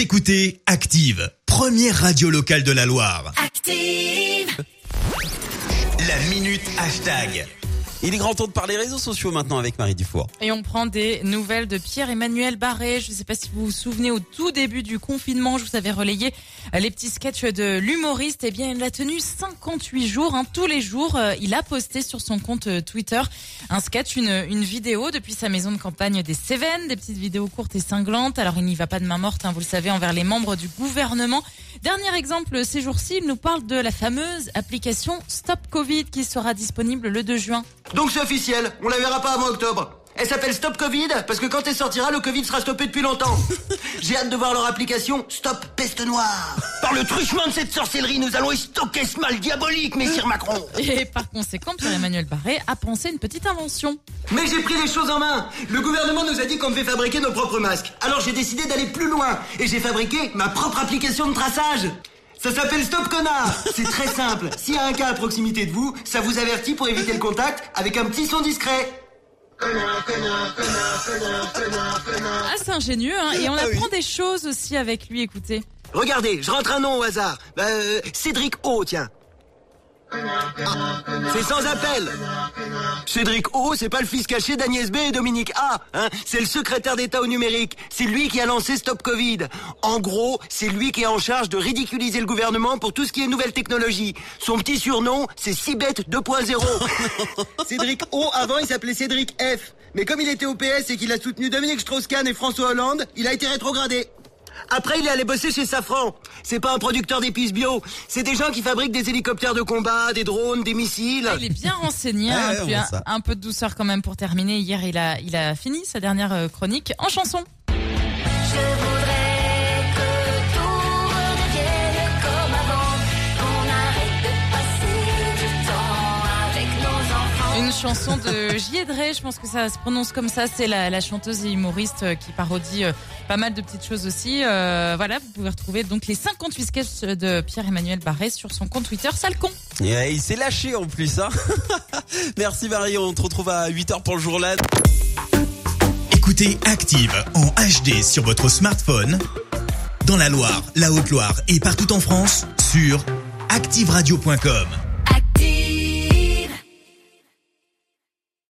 Vous écoutez Active, première radio locale de la Loire. Active. La minute hashtag. Il est grand temps de parler réseaux sociaux maintenant avec Marie Dufour. Et on prend des nouvelles de Pierre-Emmanuel Barré. Je ne sais pas si vous vous souvenez, au tout début du confinement, je vous avais relayé euh, les petits sketchs de l'humoriste. Eh bien, il a tenu 58 jours. hein. tous les jours, euh, il a posté sur son compte euh, Twitter un sketch, une, vidéo depuis sa maison de campagne des Cévennes, des petites vidéos courtes et cinglantes. Alors, il n'y va pas de main morte, hein, vous le savez, envers les membres du gouvernement. Dernier exemple, ces jours-ci, il nous parle de la fameuse application Stop Covid qui sera disponible le 2 juin. Donc c'est officiel, on la verra pas avant octobre. Elle s'appelle Stop Covid parce que quand elle sortira, le Covid sera stoppé depuis longtemps. J'ai hâte de voir leur application Stop Peste Noire. Par le truchement de cette sorcellerie, nous allons stocker ce mal diabolique, messire Macron. Et par conséquent, Pierre-Emmanuel Barré a pensé une petite invention. Mais j'ai pris les choses en main. Le gouvernement nous a dit qu'on devait fabriquer nos propres masques. Alors j'ai décidé d'aller plus loin et j'ai fabriqué ma propre application de traçage. Ça s'appelle Stop Connard. C'est très simple. S'il y a un cas à proximité de vous, ça vous avertit pour éviter le contact avec un petit son discret. Ah, c'est ingénieux, hein Et on apprend des choses aussi avec lui, écoutez. Regardez, je rentre un nom au hasard. Bah, euh, Cédric O, tiens. Ah, c'est sans appel. Cédric O, c'est pas le fils caché d'Agnès B et Dominique A. Hein c'est le secrétaire d'État au numérique. C'est lui qui a lancé Stop Covid. En gros, c'est lui qui est en charge de ridiculiser le gouvernement pour tout ce qui est nouvelle technologie. Son petit surnom, c'est Cibet 2.0. Cédric O, avant, il s'appelait Cédric F. Mais comme il était au PS et qu'il a soutenu Dominique Strauss-Kahn et François Hollande, il a été rétrogradé. Après, il est allé bosser chez Safran. C'est pas un producteur d'épices bio. C'est des gens qui fabriquent des hélicoptères de combat, des drones, des missiles. Il est bien renseigné, hein, Ouais, puis on un, peu de douceur quand même pour terminer. Hier, il a, il a fini sa dernière euh, chronique en chanson. Je chanson de J.E.D.R.E, je pense que ça se prononce comme ça. C'est la, la chanteuse et humoriste euh, qui parodie euh, pas mal de petites choses aussi. Euh, voilà, vous pouvez retrouver donc les 58 sketchs de Pierre-Emmanuel Barré sur son compte Twitter, sale con. Il s'est lâché en plus. Hein Merci Marie, on te retrouve à 8h pour le journal. Écoutez Active en HD sur votre smartphone, dans la Loire, la Haute-Loire et partout en France, sur activeradio.com.